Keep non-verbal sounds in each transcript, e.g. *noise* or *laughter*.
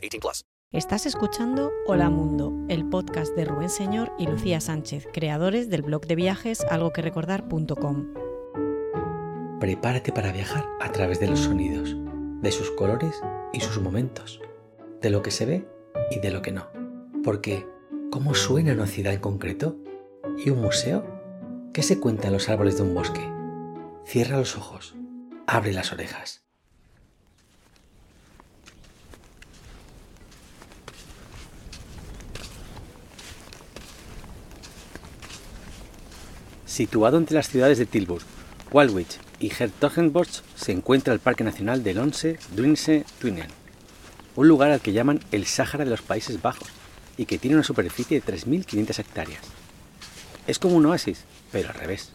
18 plus. Estás escuchando Hola Mundo, el podcast de Rubén Señor y Lucía Sánchez, creadores del blog de viajes algoquerecordar.com. Prepárate para viajar a través de los sonidos, de sus colores y sus momentos, de lo que se ve y de lo que no. Porque, ¿cómo suena una ciudad en concreto? ¿Y un museo? ¿Qué se cuenta en los árboles de un bosque? Cierra los ojos, abre las orejas. Situado entre las ciudades de Tilburg, Walwich y Hertogenbosch se encuentra el Parque Nacional del Once Duinse Tuinen, un lugar al que llaman el Sáhara de los Países Bajos y que tiene una superficie de 3.500 hectáreas. Es como un oasis, pero al revés.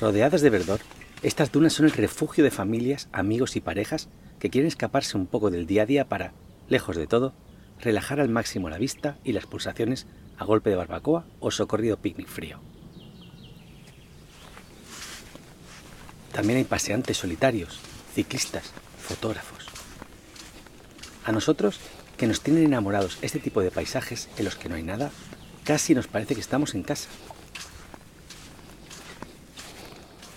Rodeadas de verdor, estas dunas son el refugio de familias, amigos y parejas que quieren escaparse un poco del día a día para, lejos de todo, relajar al máximo la vista y las pulsaciones a golpe de barbacoa o socorrido picnic frío. También hay paseantes solitarios, ciclistas, fotógrafos. A nosotros, que nos tienen enamorados este tipo de paisajes en los que no hay nada, casi nos parece que estamos en casa.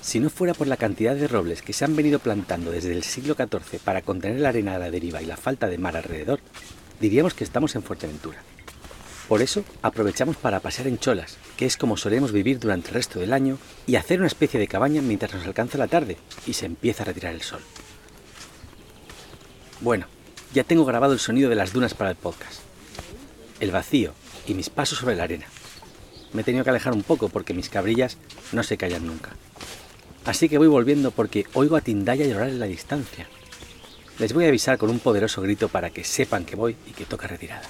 Si no fuera por la cantidad de robles que se han venido plantando desde el siglo XIV para contener la arena a la deriva y la falta de mar alrededor, diríamos que estamos en Fuerteventura. Por eso aprovechamos para pasear en cholas, que es como solemos vivir durante el resto del año, y hacer una especie de cabaña mientras nos alcanza la tarde y se empieza a retirar el sol. Bueno, ya tengo grabado el sonido de las dunas para el podcast. El vacío y mis pasos sobre la arena. Me he tenido que alejar un poco porque mis cabrillas no se callan nunca. Así que voy volviendo porque oigo a Tindaya llorar en la distancia. Les voy a avisar con un poderoso grito para que sepan que voy y que toca retirada.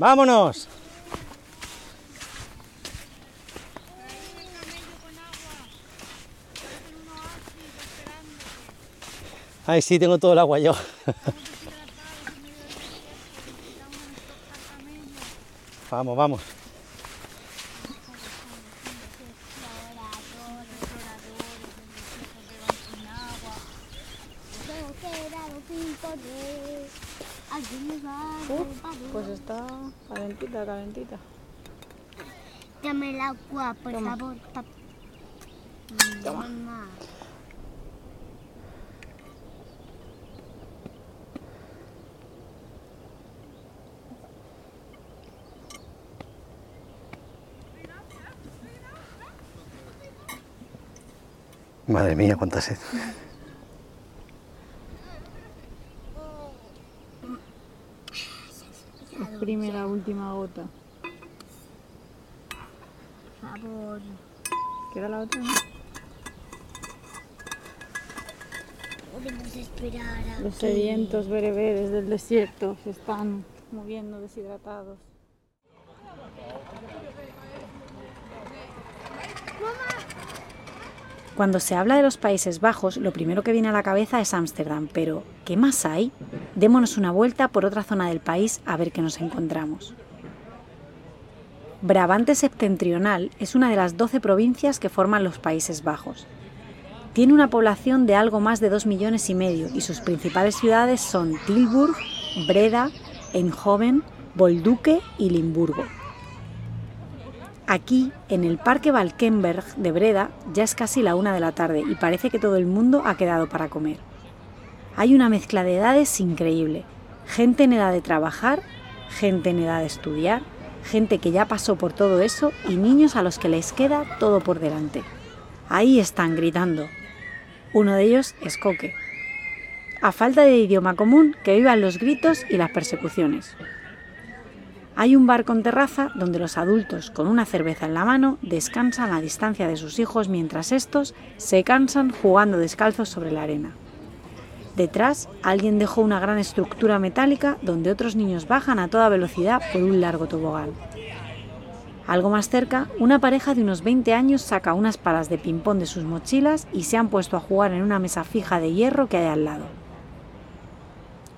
¡Vámonos! Ay, sí, tengo todo el agua yo. *laughs* vamos, vamos. Calentita. Dame el agua, por Toma. favor. pa- Toma. Mamá. Madre mía, cuánta sed. Exprime la última gota. Por favor. ¿Queda la otra? no? Podemos esperar a Los que- sedientos bereberes del desierto se están moviendo deshidratados. Cuando se habla de los Países Bajos, lo primero que viene a la cabeza es Ámsterdam, pero ¿qué más hay? Démonos una vuelta por otra zona del país a ver qué nos encontramos. Brabante Septentrional es una de las 12 provincias que forman los Países Bajos. Tiene una población de algo más de 2 millones y medio y sus principales ciudades son Tilburg, Breda, Eindhoven, Bolduque y Limburgo. Aquí, en el Parque Valkenberg de Breda, ya es casi la una de la tarde y parece que todo el mundo ha quedado para comer. Hay una mezcla de edades increíble. Gente en edad de trabajar, gente en edad de estudiar, gente que ya pasó por todo eso y niños a los que les queda todo por delante. Ahí están gritando. Uno de ellos es Coque. A falta de idioma común, que vivan los gritos y las persecuciones. Hay un bar con terraza donde los adultos, con una cerveza en la mano, descansan a distancia de sus hijos mientras estos se cansan jugando descalzos sobre la arena. Detrás, alguien dejó una gran estructura metálica donde otros niños bajan a toda velocidad por un largo tobogán. Algo más cerca, una pareja de unos 20 años saca unas palas de ping-pong de sus mochilas y se han puesto a jugar en una mesa fija de hierro que hay al lado.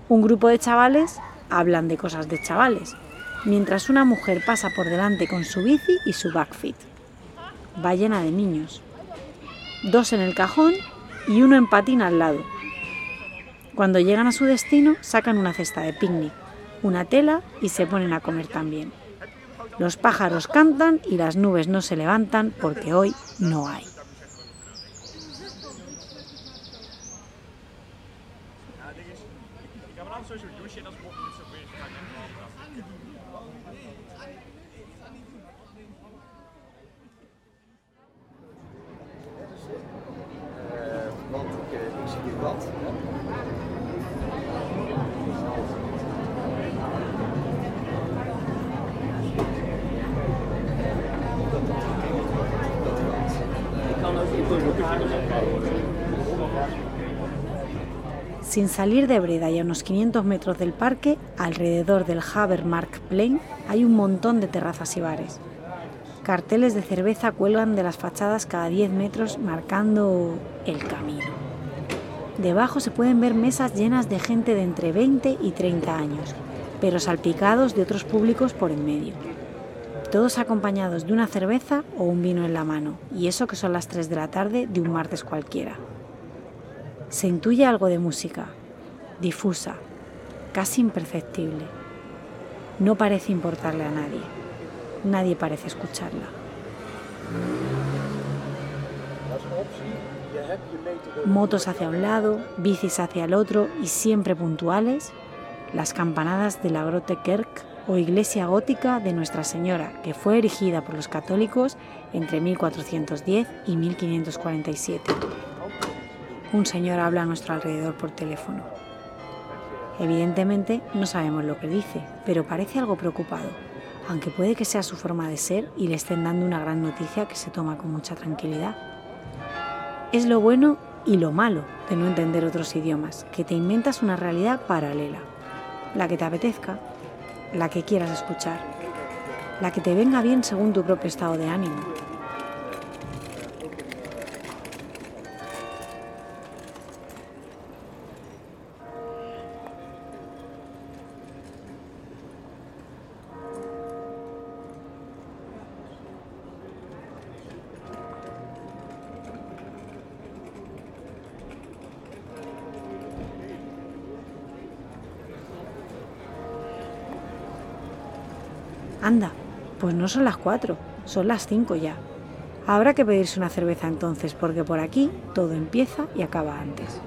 Un grupo de chavales hablan de cosas de chavales, mientras una mujer pasa por delante con su bici y su backfit. Va llena de niños. Dos en el cajón y uno en patín al lado. Cuando llegan a su destino, sacan una cesta de picnic, una tela y se ponen a comer también. Los pájaros cantan y las nubes no se levantan porque hoy no hay. Sin salir de Breda y a unos 500 metros del parque, alrededor del Habermark Plain, hay un montón de terrazas y bares. Carteles de cerveza cuelgan de las fachadas cada 10 metros marcando el camino. Debajo se pueden ver mesas llenas de gente de entre 20 y 30 años, pero salpicados de otros públicos por en medio. Todos acompañados de una cerveza o un vino en la mano, y eso que son las 3 de la tarde de un martes cualquiera. Se intuye algo de música, difusa, casi imperceptible. No parece importarle a nadie. Nadie parece escucharla. Motos hacia un lado, bicis hacia el otro y siempre puntuales, las campanadas de la Grote Kerk o iglesia gótica de Nuestra Señora, que fue erigida por los católicos entre 1410 y 1547. Un señor habla a nuestro alrededor por teléfono. Evidentemente no sabemos lo que dice, pero parece algo preocupado, aunque puede que sea su forma de ser y le estén dando una gran noticia que se toma con mucha tranquilidad. Es lo bueno y lo malo de no entender otros idiomas, que te inventas una realidad paralela, la que te apetezca, la que quieras escuchar, la que te venga bien según tu propio estado de ánimo. Anda, pues no son las cuatro, son las cinco ya. Habrá que pedirse una cerveza entonces, porque por aquí todo empieza y acaba antes.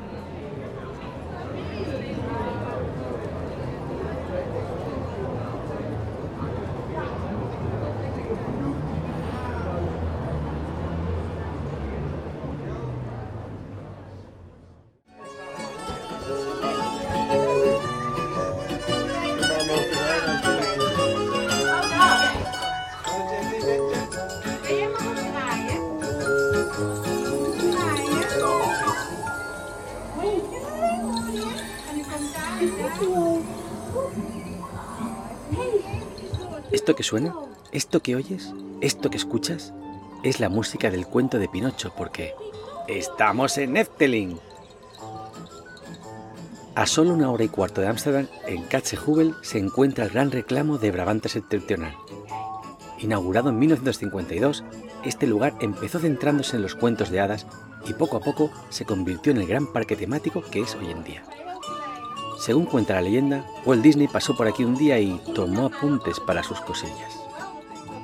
Suena, esto que oyes, esto que escuchas, es la música del cuento de Pinocho, porque estamos en Efteling. A solo una hora y cuarto de Ámsterdam, en Katzehubel, se encuentra el gran reclamo de Brabante Septentrional. Inaugurado en 1952, este lugar empezó centrándose en los cuentos de hadas y poco a poco se convirtió en el gran parque temático que es hoy en día. Según cuenta la leyenda, Walt Disney pasó por aquí un día y tomó apuntes para sus cosillas.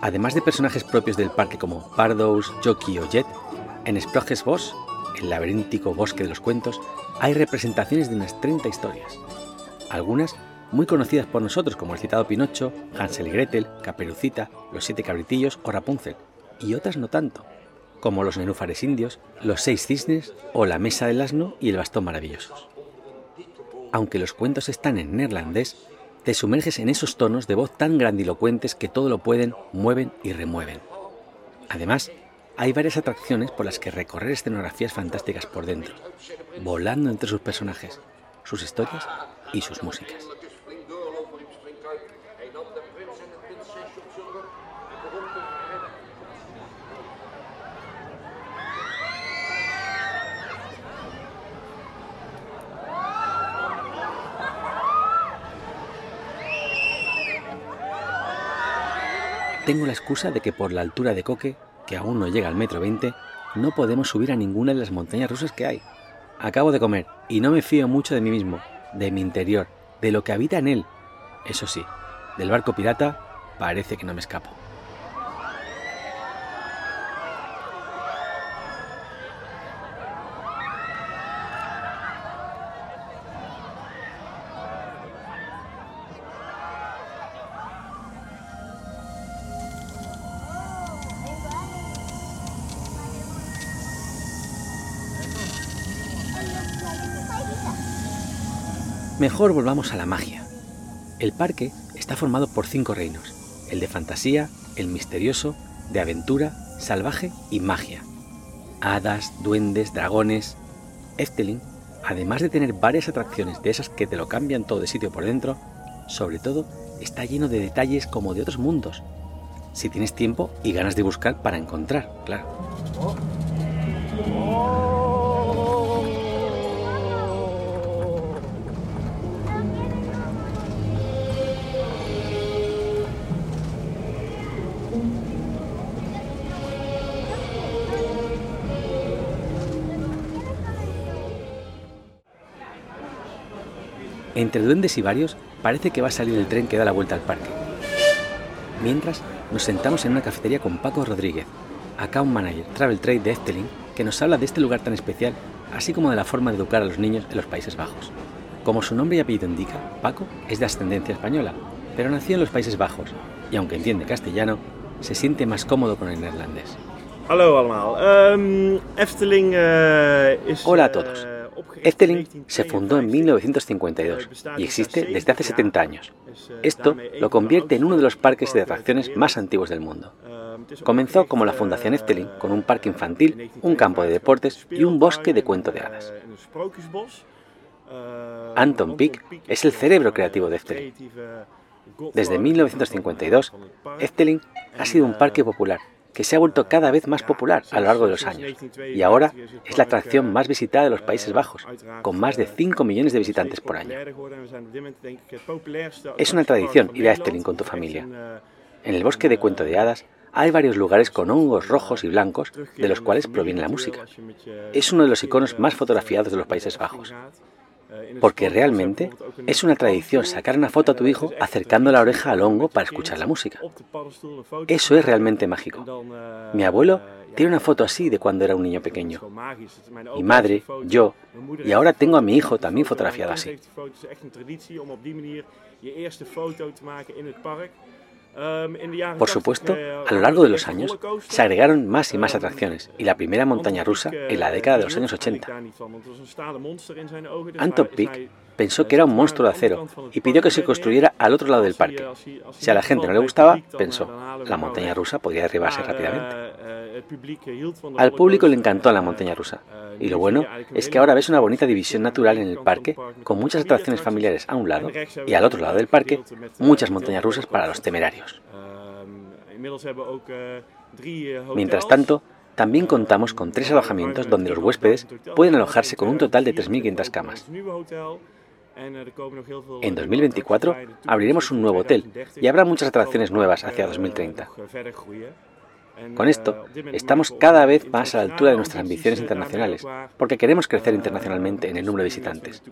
Además de personajes propios del parque como Pardos, Jockey o Jet, en Sproges Bosch, el laberíntico bosque de los cuentos, hay representaciones de unas 30 historias. Algunas muy conocidas por nosotros como el citado Pinocho, Hansel y Gretel, Caperucita, Los Siete Cabritillos o Rapunzel, y otras no tanto, como los nenúfares indios, los seis cisnes o la mesa del asno y el bastón maravillosos. Aunque los cuentos están en neerlandés, te sumerges en esos tonos de voz tan grandilocuentes que todo lo pueden, mueven y remueven. Además, hay varias atracciones por las que recorrer escenografías fantásticas por dentro, volando entre sus personajes, sus historias y sus músicas. Tengo la excusa de que por la altura de Coque, que aún no llega al metro 20, no podemos subir a ninguna de las montañas rusas que hay. Acabo de comer y no me fío mucho de mí mismo, de mi interior, de lo que habita en él. Eso sí, del barco pirata parece que no me escapo. Mejor volvamos a la magia. El parque está formado por cinco reinos, el de fantasía, el misterioso, de aventura, salvaje y magia. Hadas, duendes, dragones. Efteling, además de tener varias atracciones de esas que te lo cambian todo de sitio por dentro, sobre todo está lleno de detalles como de otros mundos. Si tienes tiempo y ganas de buscar para encontrar, claro. Entre duendes y varios, parece que va a salir el tren que da la vuelta al parque. Mientras, nos sentamos en una cafetería con Paco Rodríguez, account manager Travel Trade de Efteling, que nos habla de este lugar tan especial, así como de la forma de educar a los niños en los Países Bajos. Como su nombre y apellido indica, Paco es de ascendencia española, pero nació en los Países Bajos, y aunque entiende castellano, se siente más cómodo con el neerlandés. Hallo allemaal. Ehm, Efteling eh, is. Hola a todos. In se fundó en 1952 y existe desde hace 70 años. Esto lo convierte en uno de los parques de atracciones más antiguos del mundo. Comenzó como la Fundación Efteling, con un parque in infantil, un campo de 1952 deportes y un bosque de cuento de hadas. Anton Pieck es el cerebro creativo de Efteling. Desde 1952, Efteling ha sido un parque popular que se ha vuelto cada vez más popular a lo largo de los años y ahora es la atracción más visitada de los Países Bajos, con más de 5 millones de visitantes por año. Es una tradición ir a Efteling con tu familia. En el bosque de cuento de hadas hay varios lugares con hongos rojos y blancos de los cuales proviene la música. Es uno de los iconos más fotografiados de los Países Bajos. Porque realmente es una tradición sacar una foto a tu hijo acercando la oreja al hongo para escuchar la música. Eso es realmente mágico. Mi abuelo tiene una foto así de cuando era un niño pequeño. Mi madre, yo, y ahora tengo a mi hijo también fotografiado así. Por supuesto, a lo largo de los años se agregaron más y más atracciones, y la primera montaña rusa en la década de los años 80. Anton Pieck pensó que era un monstruo de acero y pidió que se construyera al otro lado del parque. Si a la gente no le gustaba, pensó, la montaña rusa podría derribarse rápidamente. Al público le encantó la montaña rusa, y lo bueno es que ahora ves una bonita división natural en el parque, con muchas atracciones familiares a un lado, y al otro lado del parque, muchas montañas rusas para los temerarios. Mientras tanto, también contamos con tres alojamientos donde los huéspedes pueden alojarse con un total de 3.500 camas. En 2024 abriremos un nuevo hotel y habrá muchas atracciones nuevas hacia 2030. Con esto, estamos cada vez más a la altura de nuestras ambiciones internacionales, porque queremos crecer internacionalmente en el número de visitantes.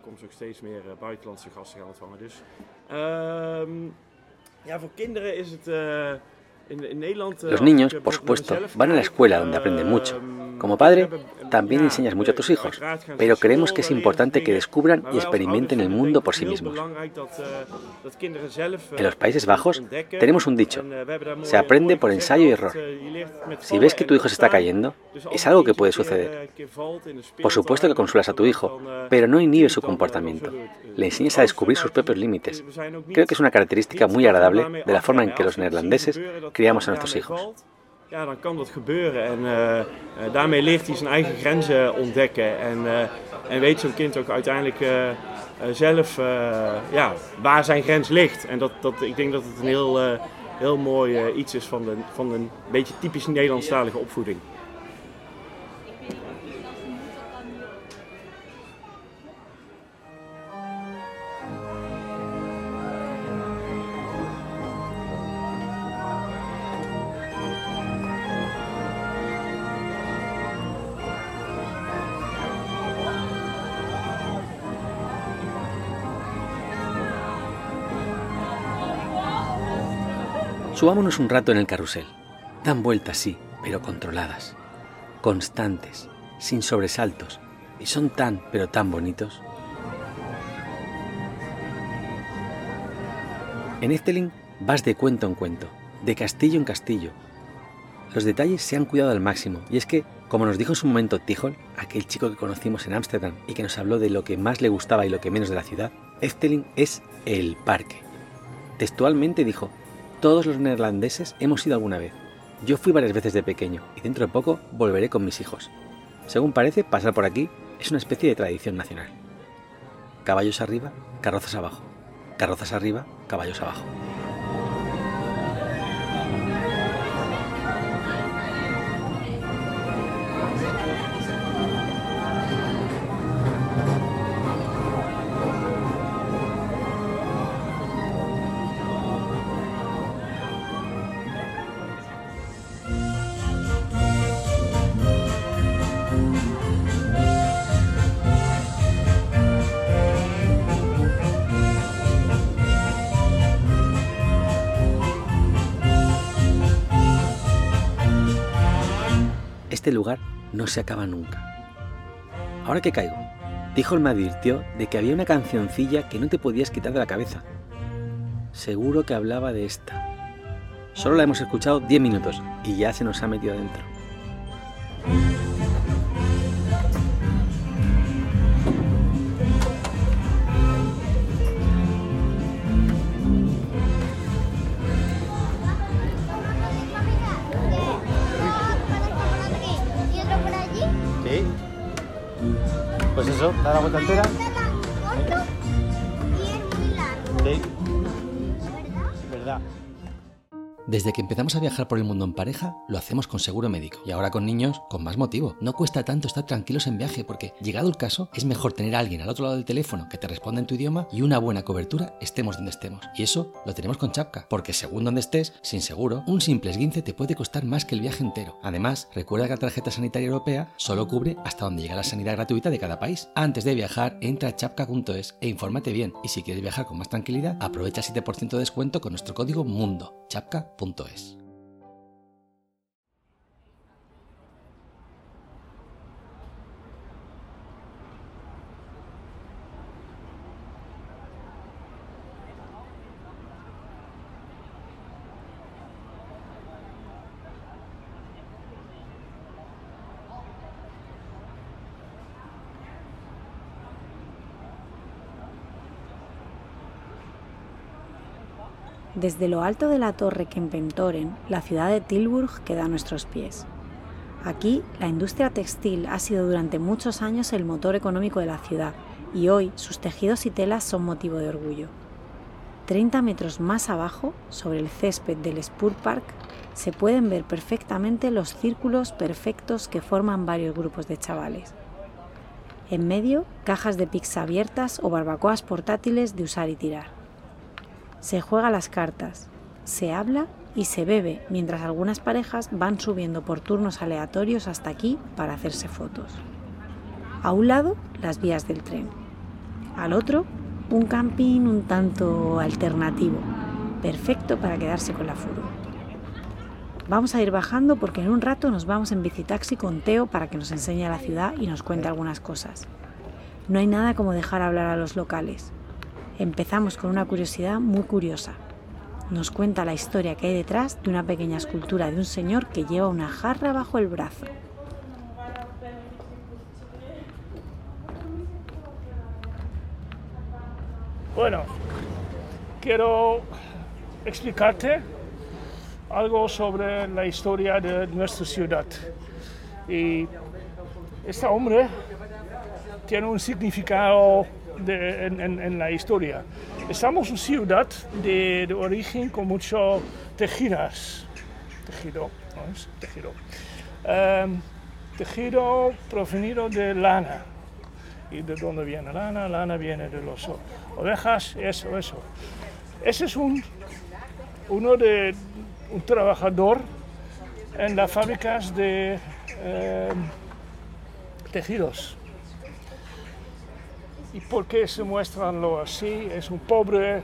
Los niños, por supuesto, van a la escuela donde aprenden mucho. Como padre, También enseñas mucho a tus hijos, pero creemos que es importante que descubran y experimenten el mundo por sí mismos. En los Países Bajos tenemos un dicho, se aprende por ensayo y error. Si ves que tu hijo se está cayendo, es algo que puede suceder. Por supuesto que consuelas a tu hijo, pero no inhibes su comportamiento. Le enseñas a descubrir sus propios límites. Creo que es una característica muy agradable de la forma en que los neerlandeses criamos a nuestros hijos. Ja, dan kan dat gebeuren. En uh, uh, daarmee leert hij zijn eigen grenzen ontdekken. En, uh, en weet zo'n kind ook uiteindelijk zelf ja, waar zijn grens ligt. En dat, dat, ik denk dat het een heel, heel mooi iets is van, de, van een beetje typisch Nederlandstalige opvoeding. Subámonos un rato en el carrusel. Dan vueltas, sí, pero controladas. Constantes, sin sobresaltos. Y son tan, pero tan bonitos. En Efteling vas de cuento en cuento, de castillo en castillo. Los detalles se han cuidado al máximo, y es que, como nos dijo en su momento Tijol, aquel chico que conocimos en Ámsterdam y que nos habló de lo que más le gustaba y lo que menos de la ciudad, Efteling es el parque. Textualmente dijo, todos los neerlandeses hemos ido alguna vez. Yo fui varias veces de pequeño y dentro de poco volveré con mis hijos. Según parece, pasar por aquí es una especie de tradición nacional. Caballos arriba, carrozas abajo. Carrozas arriba, caballos abajo. No se acaba nunca. Ahora que caigo, dijo me advirtió de que había una cancioncilla que no te podías quitar de la cabeza. Seguro que hablaba de esta. Solo la hemos escuchado 10 minutos y ya se nos ha metido adentro. Eso, da la vuelta entera. Desde que empezamos a viajar por el mundo en pareja, lo hacemos con seguro médico. Y ahora con niños, con más motivo. No cuesta tanto estar tranquilos en viaje porque, llegado el caso, es mejor tener a alguien al otro lado del teléfono que te responda en tu idioma y una buena cobertura estemos donde estemos. Y eso lo tenemos con Chapka, porque según donde estés, sin seguro, un simple esguince te puede costar más que el viaje entero. Además, recuerda que la tarjeta sanitaria europea solo cubre hasta donde llega la sanidad gratuita de cada país. Antes de viajar, entra a chapka.es e infórmate bien. Y si quieres viajar con más tranquilidad, aprovecha 7% de descuento con nuestro código MUNDO. chapka.es. Desde lo alto de la torre Kempentoren, la ciudad de Tilburg queda a nuestros pies. Aquí, la industria textil ha sido durante muchos años el motor económico de la ciudad y hoy sus tejidos y telas son motivo de orgullo. 30 metros más abajo, sobre el césped del Spurpark, se pueden ver perfectamente los círculos perfectos que forman varios grupos de chavales. En medio, cajas de pizza abiertas o barbacoas portátiles de usar y tirar. Se juega las cartas, se habla y se bebe mientras algunas parejas van subiendo por turnos aleatorios hasta aquí para hacerse fotos. A un lado, las vías del tren. Al otro, un camping un tanto alternativo, perfecto para quedarse con la furgo. Vamos a ir bajando porque en un rato nos vamos en bicitaxi con Teo para que nos enseñe la ciudad y nos cuente algunas cosas. No hay nada como dejar hablar a los locales. Empezamos con una curiosidad muy curiosa. Nos cuenta la historia que hay detrás de una pequeña escultura de un señor que lleva una jarra bajo el brazo. Bueno, quiero explicarte algo sobre la historia de nuestra ciudad. Y este hombre tiene un significado de- en, en- en la historia. Estamos una ciudad de, de origen con mucho tejidas. Tejido, ¿no es? Tejido. Em, tejido provenido de lana. ¿Y de dónde viene lana? Lana viene de las o- ovejas, eso, eso. Ese es un, uno de un trabajador en las fábricas de eh, tejidos. ¿Y por qué se muestran lo así? Es un pobre,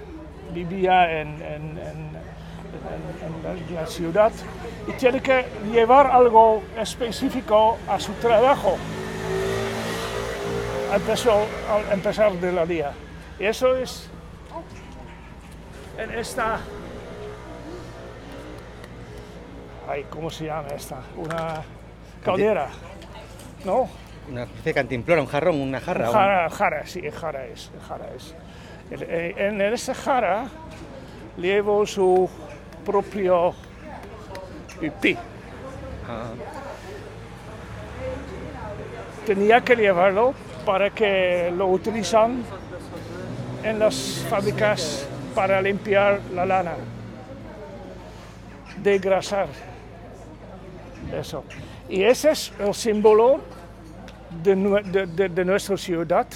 vivía en, la ciudad y tiene que llevar algo específico a su trabajo. Empezó, al empezar de la día. Y eso es en esta ay, ¿cómo se llama esta? Una caldera, ¿no? Una especie de cantimplora, un jarrón, una jarra. un- Jara, jara, sí, jara es, jara es. En esa jara llevo su propio pipí. Ah, Tenía que llevarlo para que lo utilizan en las fábricas para limpiar la lana, degrasar. Eso. Y ese es el símbolo de, de- de- de nuestra ciudad.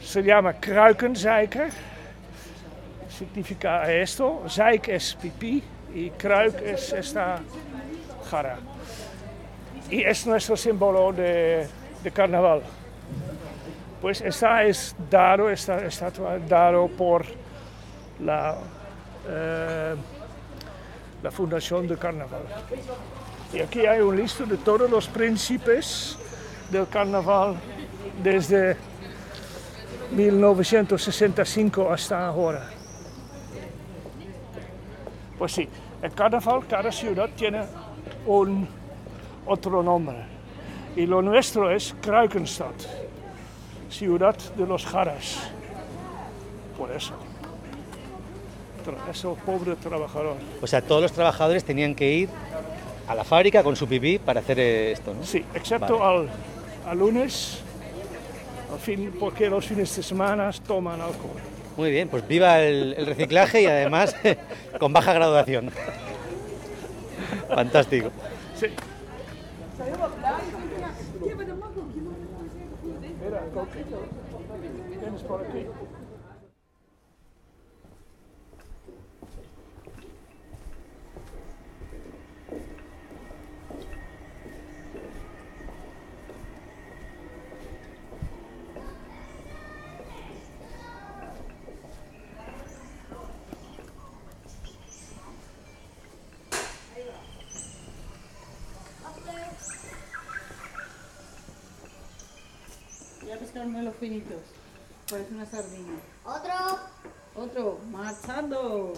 Se llama kruikenzeiker. Significa esto. Zeik es pipí y kruik es esta jara. Y es nuestro símbolo de, de carnaval. Pues esta es dado, esta estatua dado por la, eh, la Fundación de Carnaval. Y aquí hay un listo de todos los príncipes del carnaval desde 1965 hasta ahora. Pues sí, el carnaval, cada ciudad tiene un otro nombre. Y lo nuestro es Kruikenstad, ciudad de los jaras. Por eso. Eso, pobre trabajador. O sea, todos los trabajadores tenían que ir a la fábrica con su pipí para hacer eh, esto, ¿no? Sí, excepto al, al lunes, al fin, porque los fines de semana toman alcohol. Muy bien, pues viva el, el reciclaje y además *laughs* con baja graduación. Fantástico. Sí. Mira, Coque, tienes por aquí. Los finitos. Parece una sardina. Otro. Otro, marchando.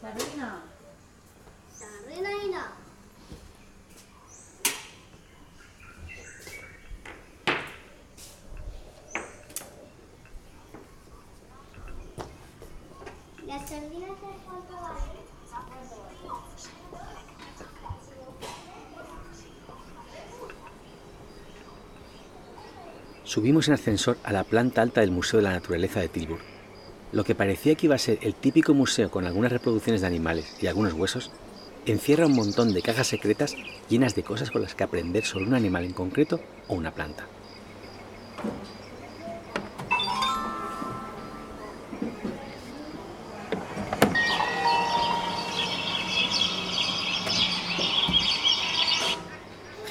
Sardina. Sardina. Las sardinas de cuánto Subimos en ascensor a la planta alta del Museo de la Naturaleza de Tilburg. Lo que parecía que iba a ser el típico museo con algunas reproducciones de animales y algunos huesos, encierra un montón de cajas secretas llenas de cosas con las que aprender sobre un animal en concreto o una planta.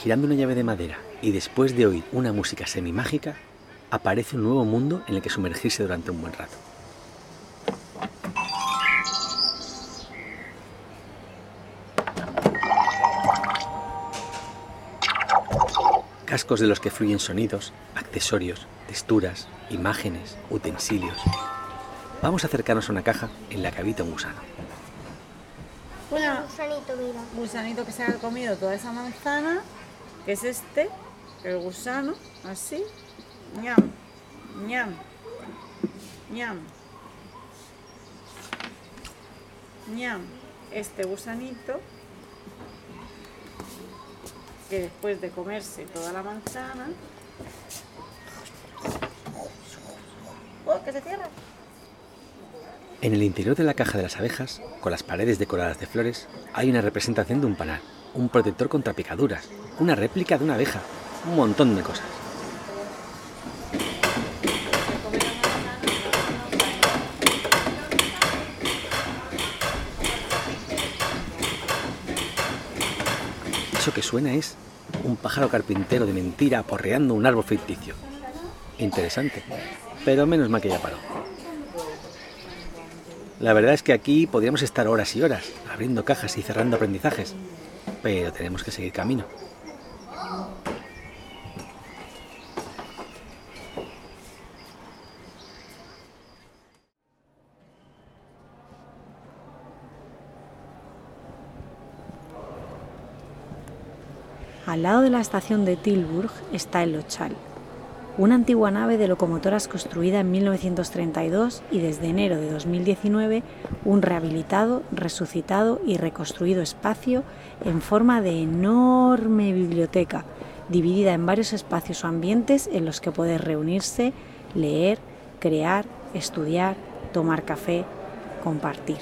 Girando una llave de madera y después de oír una música semimágica, aparece un nuevo mundo en el que sumergirse durante un buen rato. Cascos de los que fluyen sonidos, accesorios, texturas, imágenes, utensilios. Vamos a acercarnos a una caja en la que habita un gusano. Mira, gusanito, mira. Gusanito que se ha comido toda esa manzana, que es este, el gusano, así. ñam, ñam, ñam. ñam. Este gusanito, que después de comerse toda la manzana. ¡Oh, que se cierra! En el interior de la caja de las abejas, con las paredes decoradas de flores, hay una representación de un panal, un protector contra picaduras, una réplica de una abeja, un montón de cosas. Eso que suena es un pájaro carpintero de mentira aporreando un árbol ficticio. Interesante, pero menos mal que ya paró. La verdad es que aquí podríamos estar horas y horas, abriendo cajas y cerrando aprendizajes, pero tenemos que seguir camino. Al lado de la estación de Tilburg está el Lochal, una antigua nave de locomotoras construida en 1932 y desde enero de 2019 un rehabilitado, resucitado y reconstruido espacio en forma de enorme biblioteca, dividida en varios espacios o ambientes en los que puedes reunirse, leer, crear, estudiar, tomar café, compartir.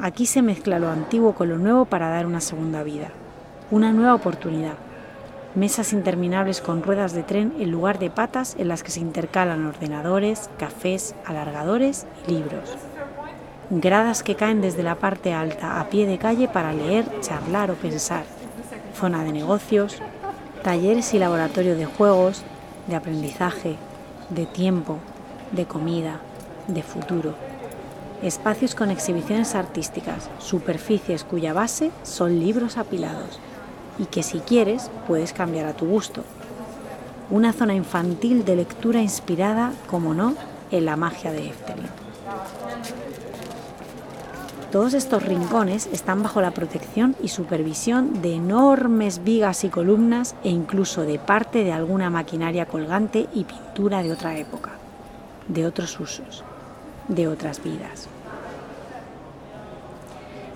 Aquí se mezcla lo antiguo con lo nuevo para dar una segunda vida, una nueva oportunidad. Mesas interminables con ruedas de tren en lugar de patas en las que se intercalan ordenadores, cafés, alargadores y libros. Gradas que caen desde la parte alta a pie de calle para leer, charlar o pensar. Zona de negocios, talleres y laboratorio de juegos, de aprendizaje, de tiempo, de comida, de futuro espacios con exhibiciones artísticas, superficies cuya base son libros apilados y que si quieres puedes cambiar a tu gusto. Una zona infantil de lectura inspirada, como no, en la magia de Efteling. Todos estos rincones están bajo la protección y supervisión de enormes vigas y columnas e incluso de parte de alguna maquinaria colgante y pintura de otra época, de otros usos de otras vidas.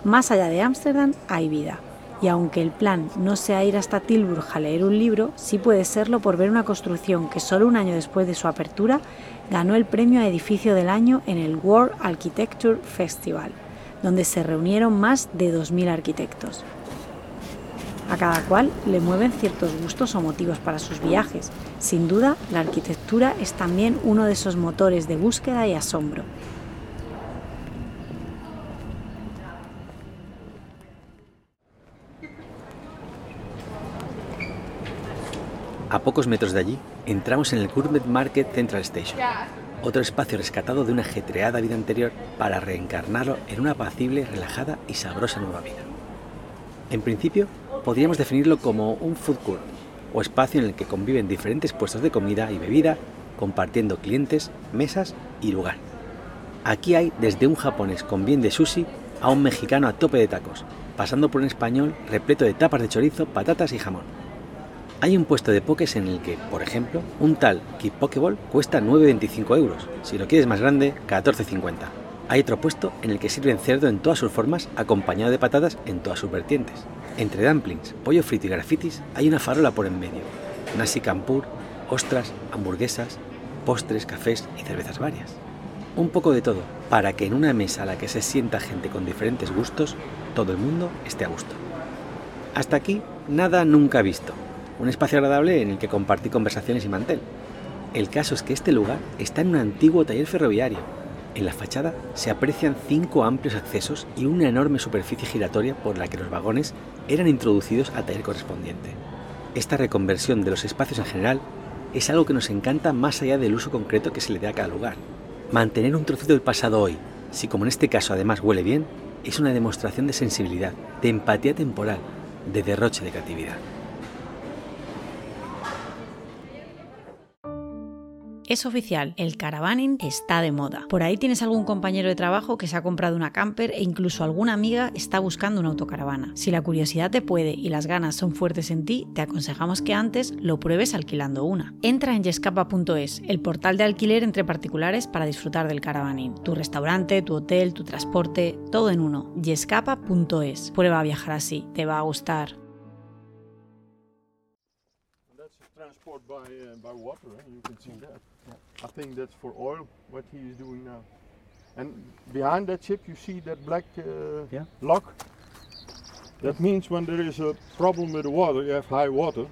Más allá de Ámsterdam hay vida, y aunque el plan no sea ir hasta Tilburg a leer un libro, sí puede serlo por ver una construcción que solo un año después de su apertura ganó el premio a edificio del año en el World Architecture Festival, donde se reunieron más de 2.000 arquitectos. A cada cual le mueven ciertos gustos o motivos para sus viajes. Sin duda, la arquitectura es también uno de esos motores de búsqueda y asombro. A pocos metros de allí, entramos en el Gourmet Market Central Station, otro espacio rescatado de una ajetreada vida anterior para reencarnarlo en una apacible, relajada y sabrosa nueva vida. En principio, podríamos definirlo como un food court, o espacio en el que conviven diferentes puestos de comida y bebida, compartiendo clientes, mesas y lugar. Aquí hay desde un japonés con bien de sushi a un mexicano a tope de tacos, pasando por un español repleto de tapas de chorizo, patatas y jamón. Hay un puesto de pokés en el que, por ejemplo, un tal Kid Pokéball cuesta 9,25 euros. Si lo quieres más grande, 14,50. Hay otro puesto en el que sirven cerdo en todas sus formas, acompañado de patatas en todas sus vertientes. Entre dumplings, pollo frito y grafitis hay una farola por en medio. Nasi campur, ostras, hamburguesas, postres, cafés y cervezas varias. Un poco de todo, para que en una mesa a la que se sienta gente con diferentes gustos, todo el mundo esté a gusto. Hasta aquí, nada nunca visto. Un espacio agradable en el que compartí conversaciones y mantel. El caso es que este lugar está en un antiguo taller ferroviario. En la fachada se aprecian cinco amplios accesos y una enorme superficie giratoria por la que los vagones eran introducidos al taller correspondiente. Esta reconversión de los espacios en general es algo que nos encanta más allá del uso concreto que se le dé a cada lugar. Mantener un trocito del pasado hoy, si como en este caso además huele bien, es una demostración de sensibilidad, de empatía temporal, de derroche de creatividad. Es oficial, el caravaning está de moda. Por ahí tienes algún compañero de trabajo que se ha comprado una camper e incluso alguna amiga está buscando una autocaravana. Si la curiosidad te puede y las ganas son fuertes en ti, te aconsejamos que antes lo pruebes alquilando una. Entra en yescapa.es, el portal de alquiler entre particulares para disfrutar del caravaning. Tu restaurante, tu hotel, tu transporte, todo en uno. yescapa.es. Prueba a viajar así, te va a gustar. I think that's for oil. What he is doing now. And behind that ship, you see that black uh, Yeah. lock. That means when there is a problem with the water, you have high water.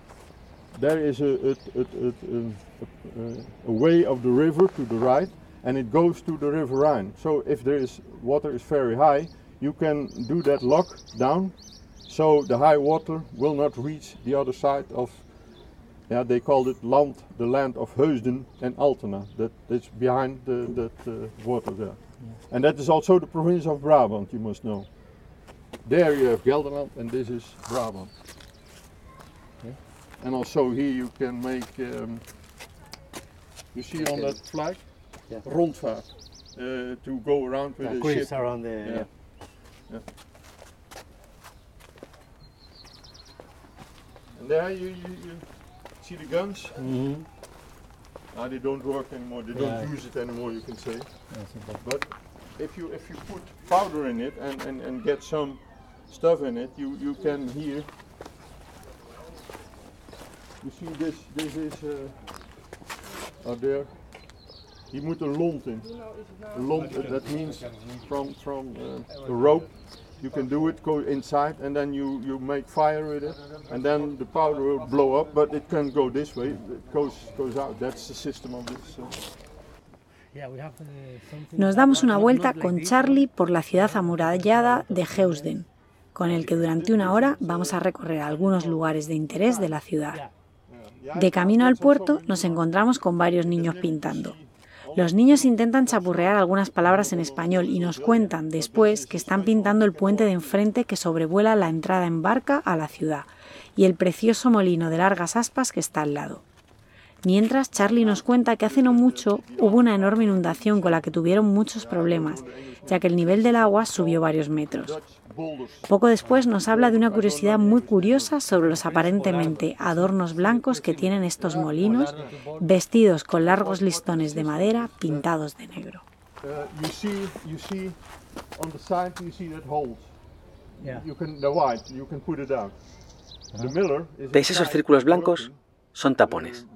There is a, a, a, a way of the river to the right, and it goes to the River Rhine. So if there is water is very high, you can do that lock down, so the high water will not reach the other side of yeah, they called it land, the land of Heusden and Altena. That is behind the, that uh, water there. And that is also the province of Brabant, you must know. There you have Gelderland and this is Brabant. Okay. And also here you can make, um, you see on that flag, Yeah. rondvaart, uh, to go around with Yeah, cruise ship. around the- yeah. yeah. Yeah. And there you, you, you see the guns? Mhm. Ah, they don't work anymore. They don't Yeah. use it anymore. You can say. Yes, it. But if you if you put powder in it and, and, and get some stuff in it, you you can hear. You see this this is uh, out there. Je moet een lont in. Een lont, uh, that means from from uh, a rope. You can do it, go inside, and then you, you make fire with it, and then the powder will blow up. But it can go this way. It goes goes out. That's the system of this. Uh, Yeah, we have, uh, something Nos damos una vuelta con Charlie por la ciudad amurallada de Heusden, con el que durante una hora vamos a recorrer algunos lugares de interés de la ciudad. De camino al puerto nos encontramos con varios niños pintando. Los niños intentan chapurrear algunas palabras en español y nos cuentan después que están pintando el puente de enfrente que sobrevuela la entrada en barca a la ciudad y el precioso molino de largas aspas que está al lado. Mientras, Charlie nos cuenta que hace no mucho hubo una enorme inundación con la que tuvieron muchos problemas, ya que el nivel del agua subió varios metros. Poco después nos habla de una curiosidad muy curiosa sobre los aparentemente adornos blancos que tienen estos molinos, vestidos con largos listones de madera pintados de negro. you see you see on the side you see that holes. Yeah. You can the white. You can put it out. The miller is ¿Ves esos círculos blancos? Son tapones.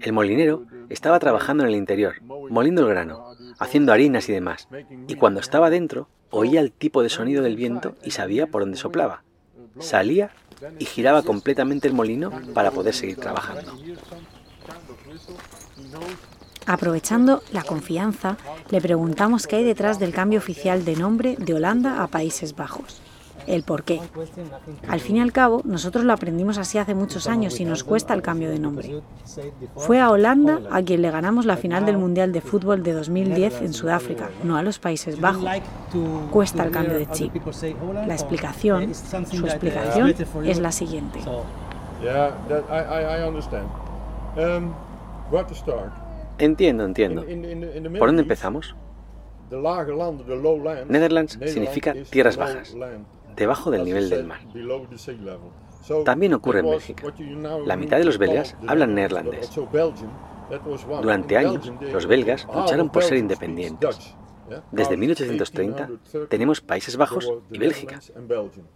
El molinero estaba trabajando en el interior, moliendo el grano, haciendo harinas y demás. Y cuando estaba dentro, oía el tipo de sonido del viento y sabía por dónde soplaba. Salía y giraba completamente el molino para poder seguir trabajando. Aprovechando la confianza, le preguntamos qué hay detrás del cambio oficial de nombre de Holanda a Países Bajos. El por qué. Al fin y al cabo, nosotros lo aprendimos así hace muchos años y nos cuesta el cambio de nombre. Fue a Holanda a quien le ganamos la final del Mundial de Fútbol de 2010 en Sudáfrica, no a los Países Bajos. Cuesta el cambio de chip. La explicación, su explicación es la siguiente. Um, where to start? Entiendo, entiendo. In, in, in the Middle ¿Por dónde empezamos? Netherlands significa tierras bajas. Debajo del nivel del mar. También ocurre en now La mitad de los belgas hablan neerlandés. Durante años, los belgas lucharon por ser independientes. Desde About 1830 1830, tenemos Países Bajos y Bélgica.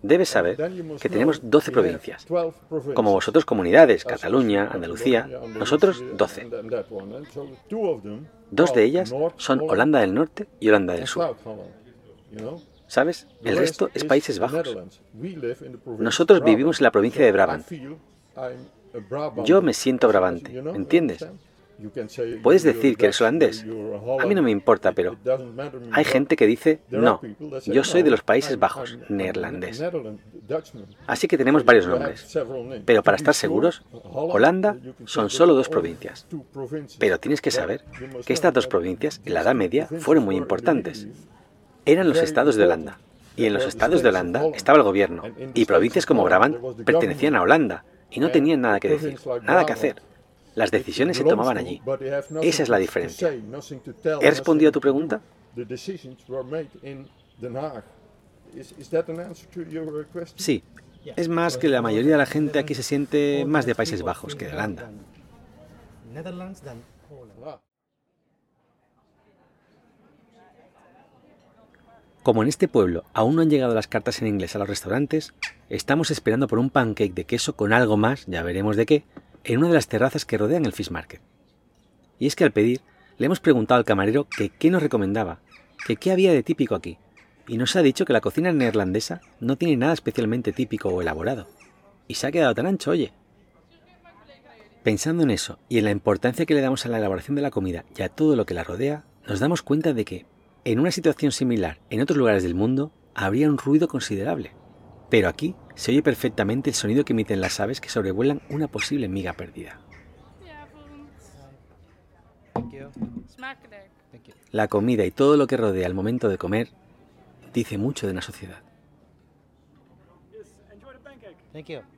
Debes saber que tenemos 12 we have provincias. 12 provinces. Como vosotros comunidades, Cataluña, Andalucía, nosotros and 12. and that one. And so two of them Dos de ellas son Holanda del Norte y Holanda del Sur. ¿Sabes? El rest resto es Países Bajos. Nosotros vivimos en la provincia de Brabant. Yo me siento brabante, ¿entiendes? Puedes decir que eres holandés. a mí no me importa, pero hay gente que dice, no, yo soy de "No, los Países Bajos, neerlandés. Netherland- Dutchman." Así que tenemos varios nombres. Pero para estar seguros, Holanda son solo dos provincias. Pero tienes que saber que estas dos provincias, en la Edad Media, fueron muy importantes. Eran los estados de. Holanda. Y en los estados de Holanda estaba el gobierno. And in the Y provincias como Brabant pertenecían a. Holanda. Y no tenían nada que decir, nada que hacer. Las decisiones se tomaban to, allí. Esa es la diferencia. ¿He respondido a tu pregunta? Sí. Es más que la mayoría de la gente aquí se siente más de Países Bajos que de Holanda. Netherlands than Holland. Ah. Como en este pueblo aún no han llegado las cartas en inglés a los restaurantes, estamos esperando por un pancake de queso con algo más, ya veremos de qué, en una de las terrazas que rodean el Fish Market. Y es que al pedir, le hemos preguntado al camarero qué nos recomendaba, que qué había de típico aquí, y nos ha dicho que la cocina neerlandesa no tiene nada especialmente típico o elaborado. Y se ha quedado tan ancho, oye. Pensando en eso y en la importancia que le damos a la elaboración de la comida y a todo lo que la rodea, nos damos cuenta de que, en una situación similar en otros lugares del mundo, habría un ruido considerable. Pero aquí se oye perfectamente el sonido que emiten las aves que sobrevuelan una posible miga perdida. La comida y todo lo que rodea al momento de comer dice mucho de una sociedad. Thank you.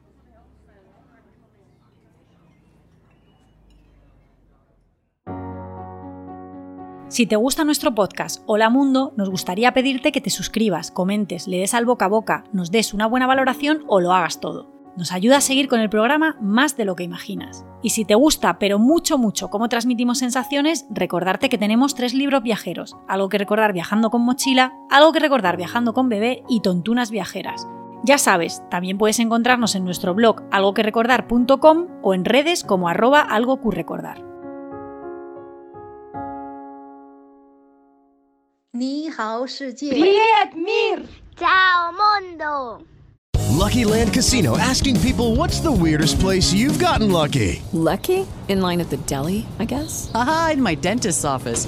Si te gusta nuestro podcast Hola Mundo, nos gustaría pedirte que te suscribas, comentes, le des al boca a boca, nos des una buena valoración o lo hagas todo. Nos ayuda a seguir con el programa más de lo que imaginas. Y si te gusta, pero mucho, mucho cómo transmitimos sensaciones, recordarte que tenemos tres libros viajeros. Algo que recordar viajando con mochila, algo que recordar viajando con bebé y tontunas viajeras. Ya sabes, también puedes encontrarnos en nuestro blog algoquerecordar.com o en redes como arroba algoqrecordar. 你好世界 Привет, мир! Ciao mondo Lucky Land Casino asking people what's the weirdest place you've gotten lucky? Lucky? In line at the deli, I guess? Aha, in my dentist's office.